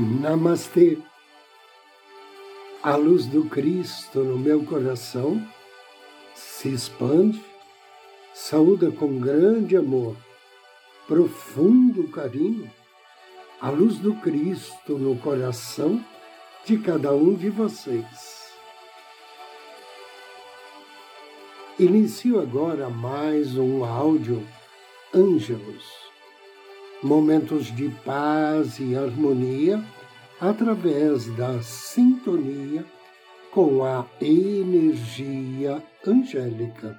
Namastê. A luz do Cristo no meu coração se expande, saúda com grande amor, profundo carinho, a luz do Cristo no coração de cada um de vocês. Inicio agora mais um áudio Ângelos momentos de paz e harmonia através da sintonia com a energia angélica.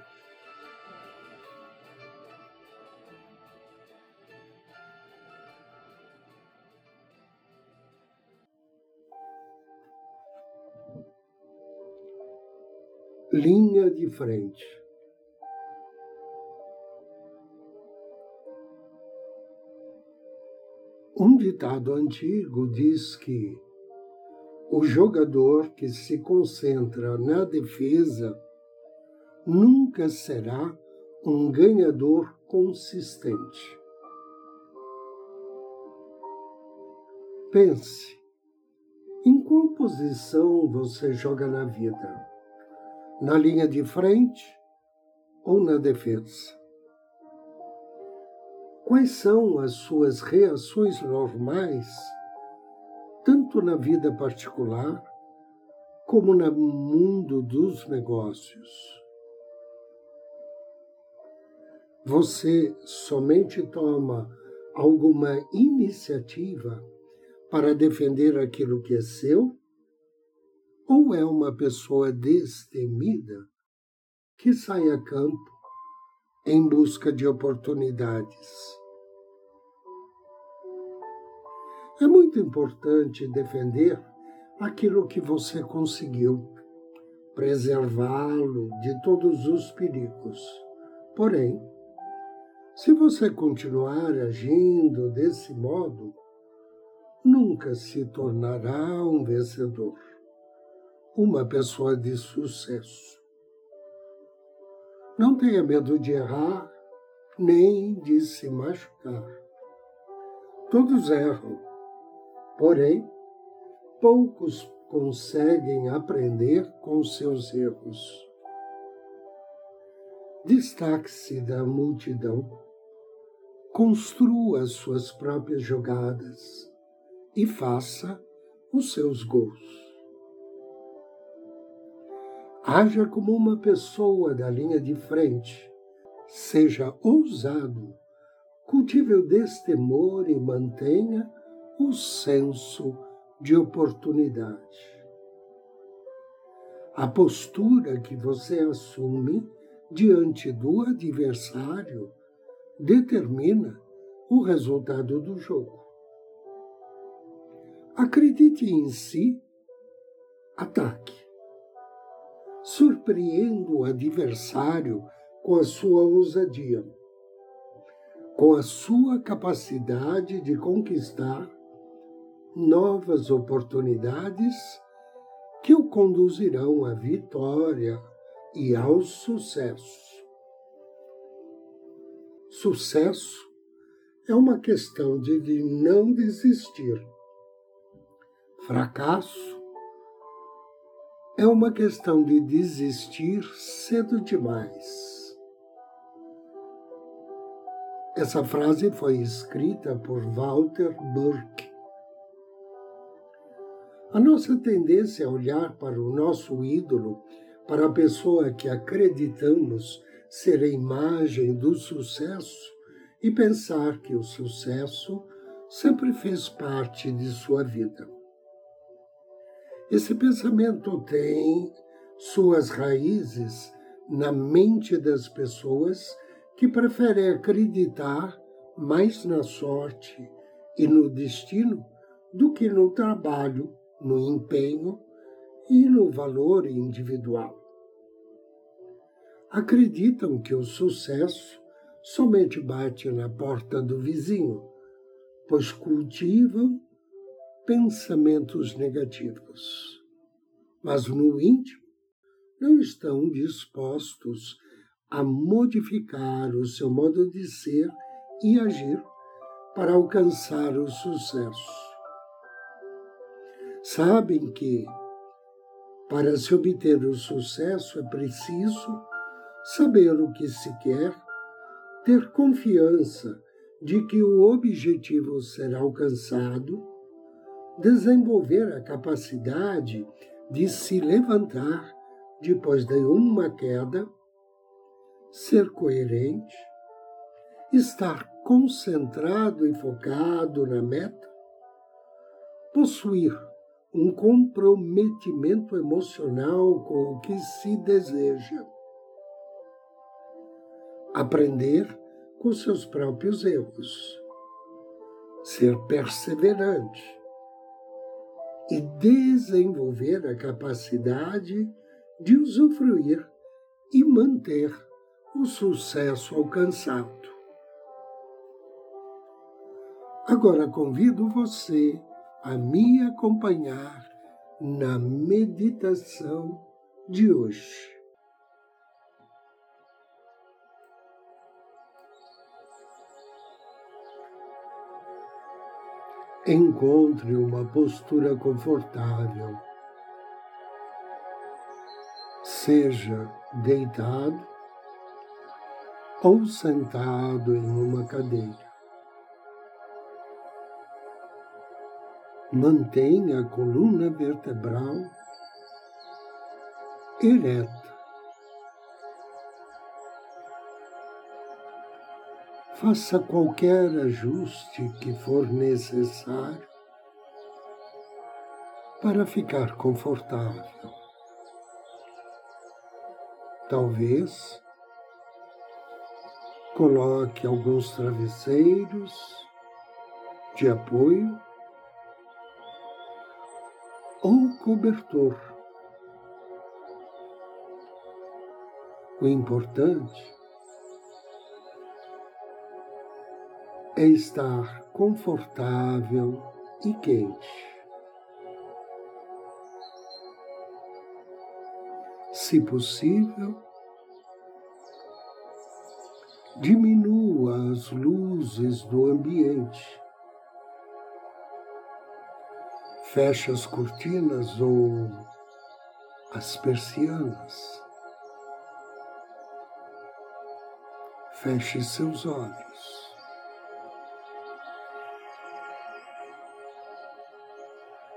Linha de frente. Um ditado antigo diz que o jogador que se concentra na defesa nunca será um ganhador consistente. Pense, em qual posição você joga na vida? Na linha de frente ou na defesa? Quais são as suas reações normais, tanto na vida particular como no mundo dos negócios? Você somente toma alguma iniciativa para defender aquilo que é seu? Ou é uma pessoa destemida que sai a campo em busca de oportunidades? É muito importante defender aquilo que você conseguiu, preservá-lo de todos os perigos. Porém, se você continuar agindo desse modo, nunca se tornará um vencedor, uma pessoa de sucesso. Não tenha medo de errar, nem de se machucar. Todos erram Porém, poucos conseguem aprender com seus erros. Destaque-se da multidão, construa suas próprias jogadas e faça os seus gols. Haja como uma pessoa da linha de frente, seja ousado, cultive o destemor e mantenha o senso de oportunidade. A postura que você assume diante do adversário determina o resultado do jogo. Acredite em si, ataque. Surpreenda o adversário com a sua ousadia, com a sua capacidade de conquistar novas oportunidades que o conduzirão à vitória e ao sucesso. Sucesso é uma questão de não desistir. Fracasso é uma questão de desistir cedo demais. Essa frase foi escrita por Walter Burke. A nossa tendência é olhar para o nosso ídolo, para a pessoa que acreditamos ser a imagem do sucesso e pensar que o sucesso sempre fez parte de sua vida. Esse pensamento tem suas raízes na mente das pessoas que preferem acreditar mais na sorte e no destino do que no trabalho no empenho e no valor individual. Acreditam que o sucesso somente bate na porta do vizinho, pois cultivam pensamentos negativos. Mas no íntimo não estão dispostos a modificar o seu modo de ser e agir para alcançar o sucesso. Sabem que, para se obter o sucesso, é preciso saber o que se quer, ter confiança de que o objetivo será alcançado, desenvolver a capacidade de se levantar depois de uma queda, ser coerente, estar concentrado e focado na meta, possuir um comprometimento emocional com o que se deseja, aprender com seus próprios erros, ser perseverante. E desenvolver a capacidade de usufruir e manter o sucesso alcançado. Agora convido você a me acompanhar na meditação de hoje. Encontre uma postura confortável. Seja deitado ou sentado em uma cadeira. Mantenha a coluna vertebral ereta. Faça qualquer ajuste que for necessário para ficar confortável. Talvez coloque alguns travesseiros de apoio ou cobertor. O importante é estar confortável e quente. Se possível, diminua as luzes do ambiente Feche as cortinas ou as persianas. Feche seus olhos.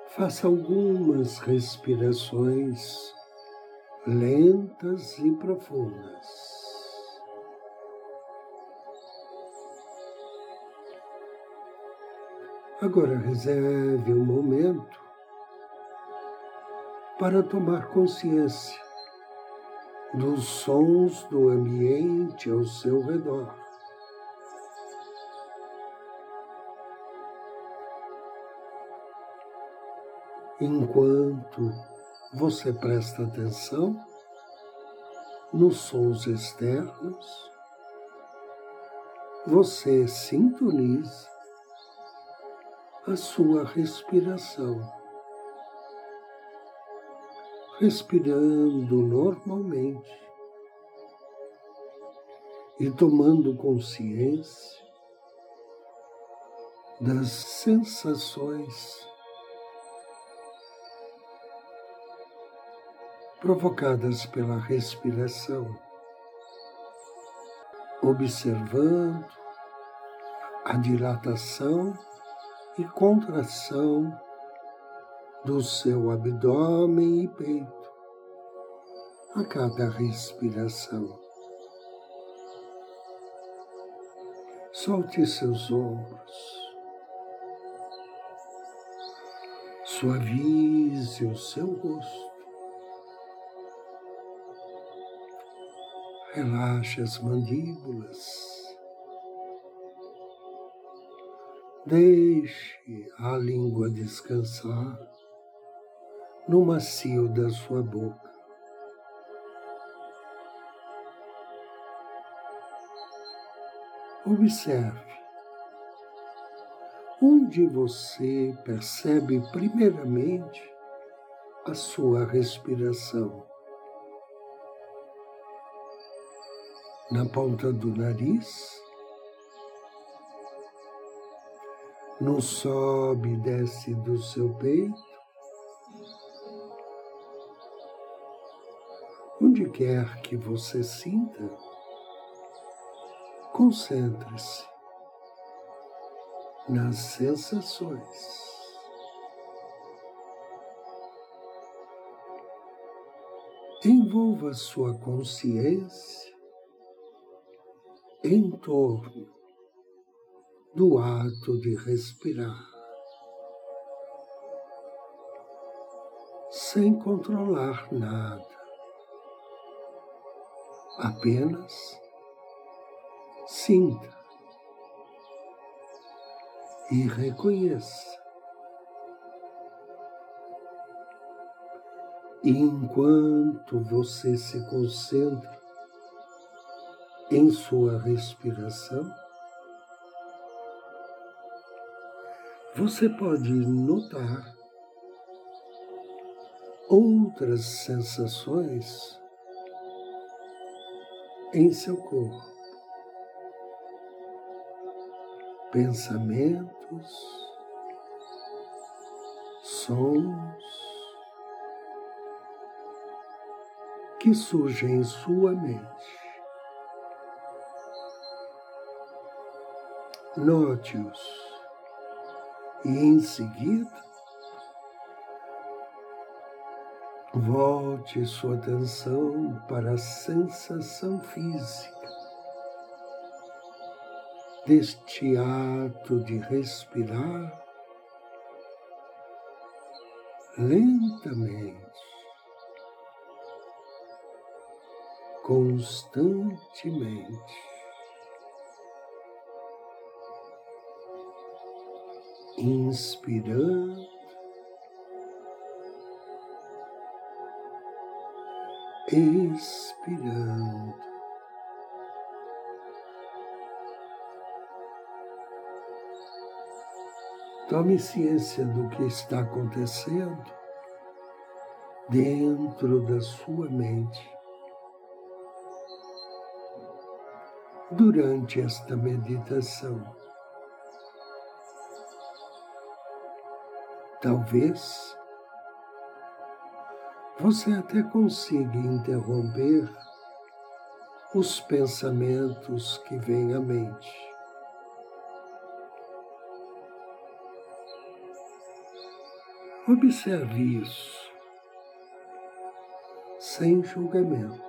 Faça algumas respirações lentas e profundas. Agora reserve um momento para tomar consciência dos sons do ambiente ao seu redor. Enquanto você presta atenção nos sons externos, você sintoniza a sua respiração. Respirando normalmente e tomando consciência das sensações provocadas pela respiração, observando a dilatação e contração do seu abdômen e peito a cada respiração. Solte seus ombros. Suavize o seu rosto. Relaxe as mandíbulas. Deixe a língua descansar no macio da sua boca. Observe onde você percebe primeiramente a sua respiração. Na ponta do nariz, não sobe e desce do seu peito? Onde quer que você sinta, concentre-se nas sensações. Envolva sua consciência em torno do ato de respirar, sem controlar nada, apenas sinta e reconheça. E enquanto você se concentra em sua respiração, você pode notar outras sensações em seu corpo. Pensamentos, sons que surgem em sua mente. Note-os e em seguida volte sua atenção para a sensação física deste ato de respirar lentamente, constantemente. Inspirando, expirando. Tome ciência do que está acontecendo dentro da sua mente durante esta meditação. Talvez você até consiga interromper os pensamentos que vêm à mente. Observe isso, sem julgamento.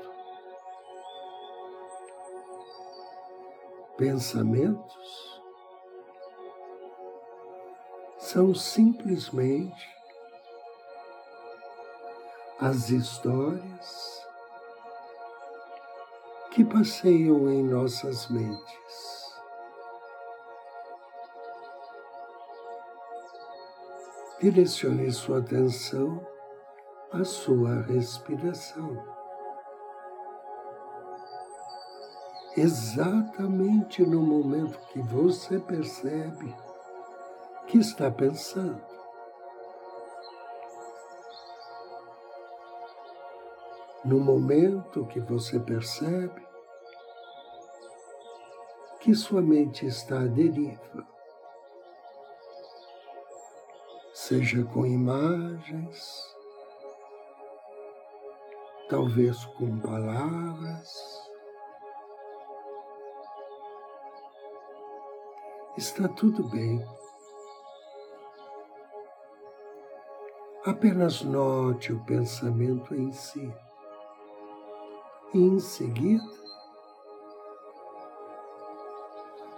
Pensamentos são simplesmente as histórias que passeiam em nossas mentes. Direcione sua atenção à sua respiração. Exatamente no momento que você percebe que está pensando. No momento que você percebe que sua mente está à deriva, seja com imagens, talvez com palavras, está tudo bem. Apenas note o pensamento em si. Em seguida,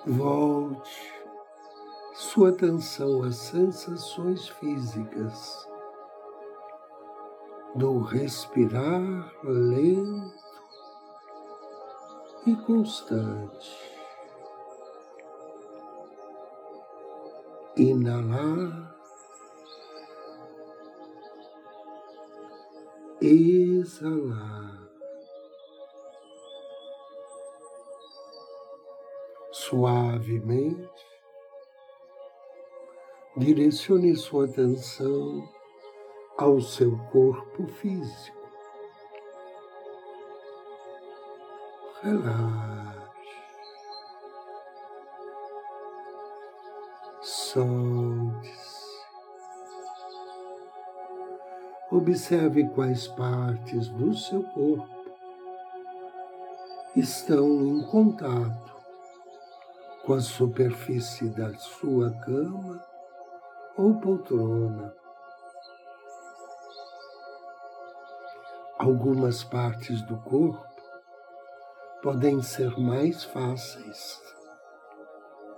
volte sua atenção às sensações físicas do respirar lento e constante. Inalar exalar. Suavemente, direcione sua atenção ao seu corpo físico. Relaxe. Solte-se. Observe quais partes do seu corpo estão em contato com a superfície da sua cama ou poltrona. Algumas partes do corpo podem ser mais fáceis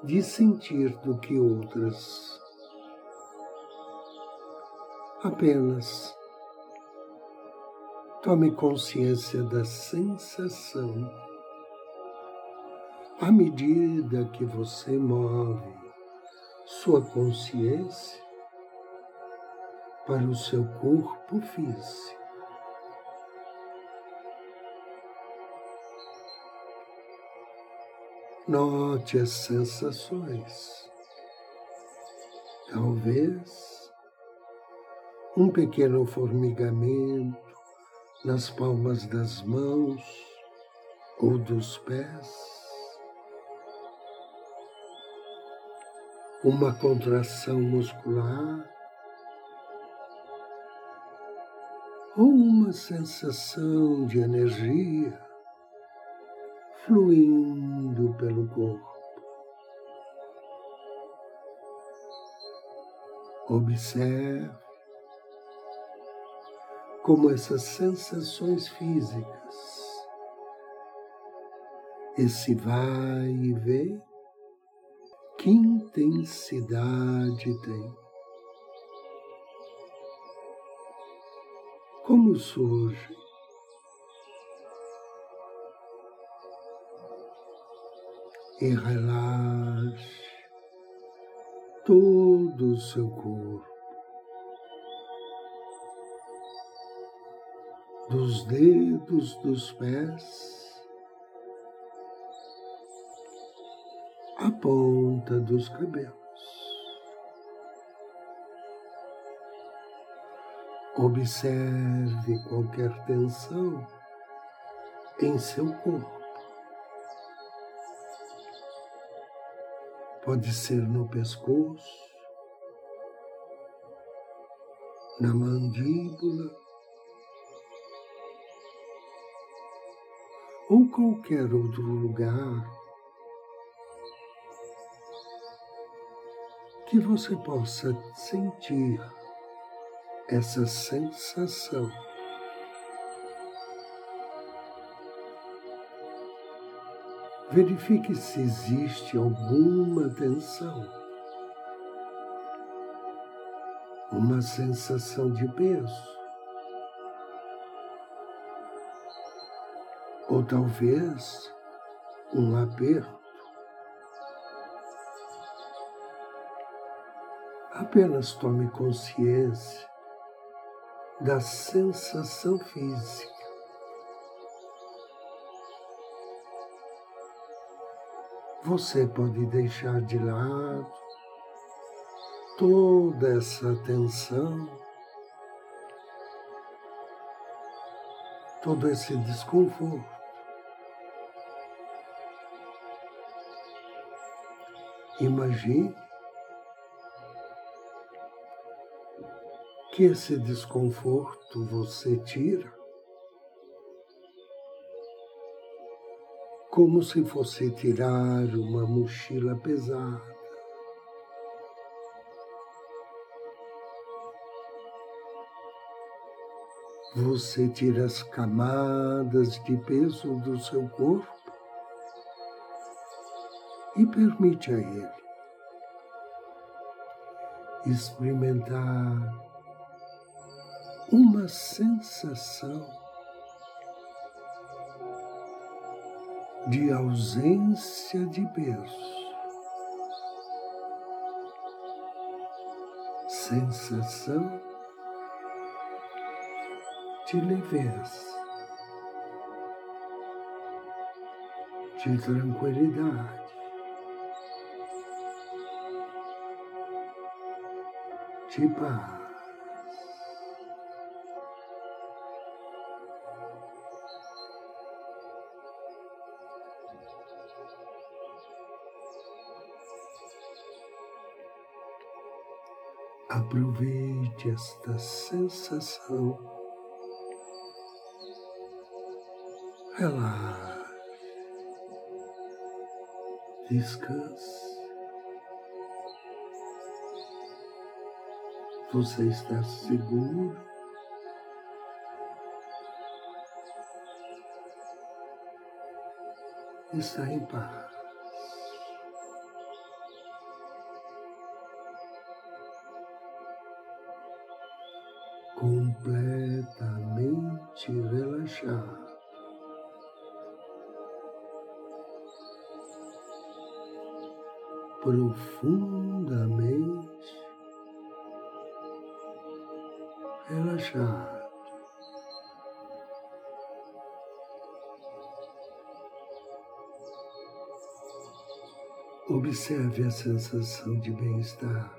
de sentir do que outras. Apenas tome consciência da sensação à medida que você move sua consciência para o seu corpo físico. Note as sensações. Talvez um pequeno formigamento nas palmas das mãos ou dos pés. Uma contração muscular ou uma sensação de energia fluindo pelo corpo. Observe como essas sensações físicas, esse vai e vem, que intensidade tem? Como surge? e relaxe todo o seu corpo, dos dedos dos pés à ponta dos cabelos. Observe qualquer tensão em seu corpo. Pode ser no pescoço, na mandíbula ou qualquer outro lugar que você possa sentir essa sensação. Verifique se existe alguma tensão, uma sensação de peso, ou talvez um aperto. Apenas tome consciência da sensação física. você pode deixar de lado toda essa tensão, todo esse desconforto. Imagine que esse desconforto você tira como se fosse tirar uma mochila pesada. Você tira as camadas de peso do seu corpo e permite a ele experimentar uma sensação de ausência de peso, sensação de leveza, de tranquilidade. De paz. Aproveite esta sensação. Relaxe. Descanse. Você está seguro. Está em paz. Completamente relaxado. profundamente relaxado. Observe a sensação de bem-estar.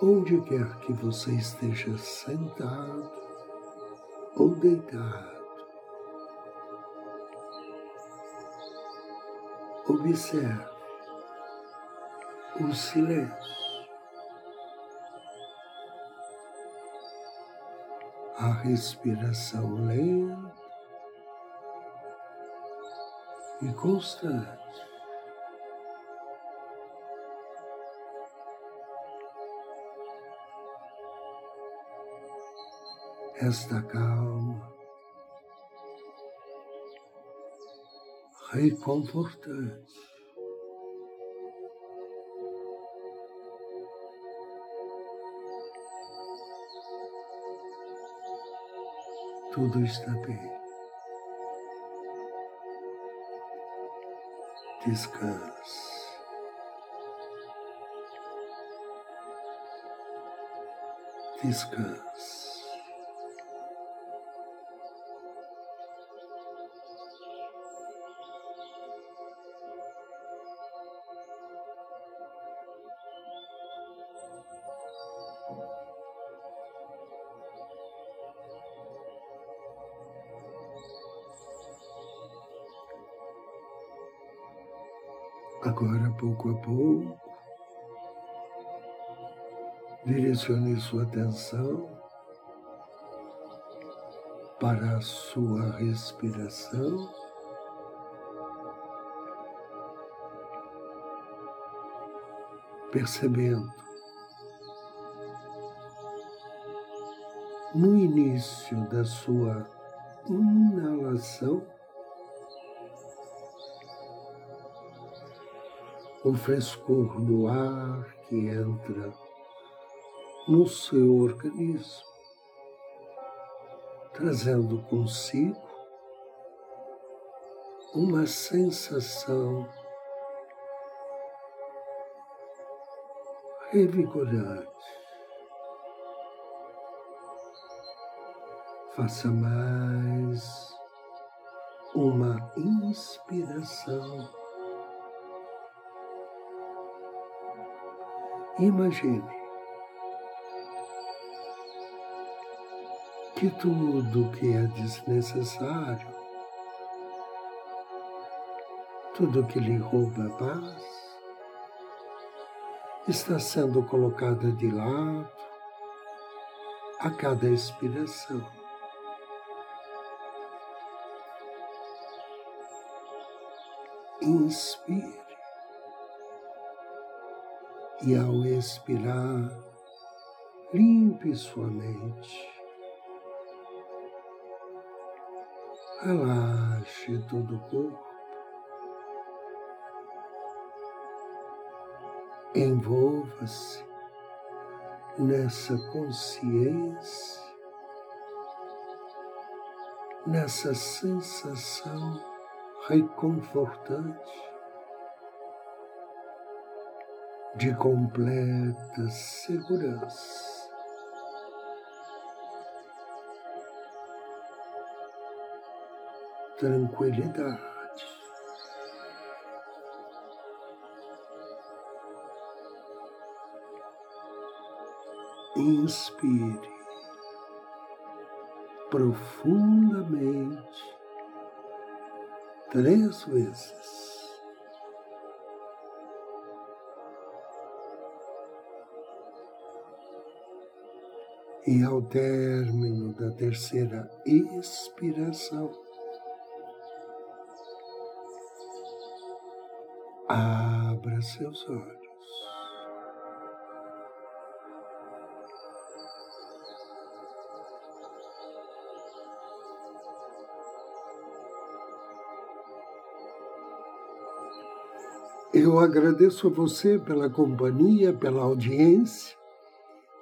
Onde quer que você esteja sentado ou deitado, Observe o silêncio, a respiração lenta e constante. Esta calma reconfortante. Tudo está bem. Descanse. Descanse. Pouco a pouco, direcione sua atenção para a sua respiração. Percebendo no início da sua inalação o frescor do ar que entra no seu organismo, trazendo consigo uma sensação revigorante. Faça mais uma inspiração Imagine que tudo que é desnecessário, tudo que lhe rouba a paz, está sendo colocada de lado a cada expiração. Inspire e ao expirar, limpe sua mente. Relaxe todo o corpo. Envolva-se nessa consciência, nessa sensação reconfortante de completa segurança. Tranquilidade. Inspire profundamente três vezes. E ao término da terceira expiração, abra seus olhos. Eu agradeço a você pela companhia, pela audiência.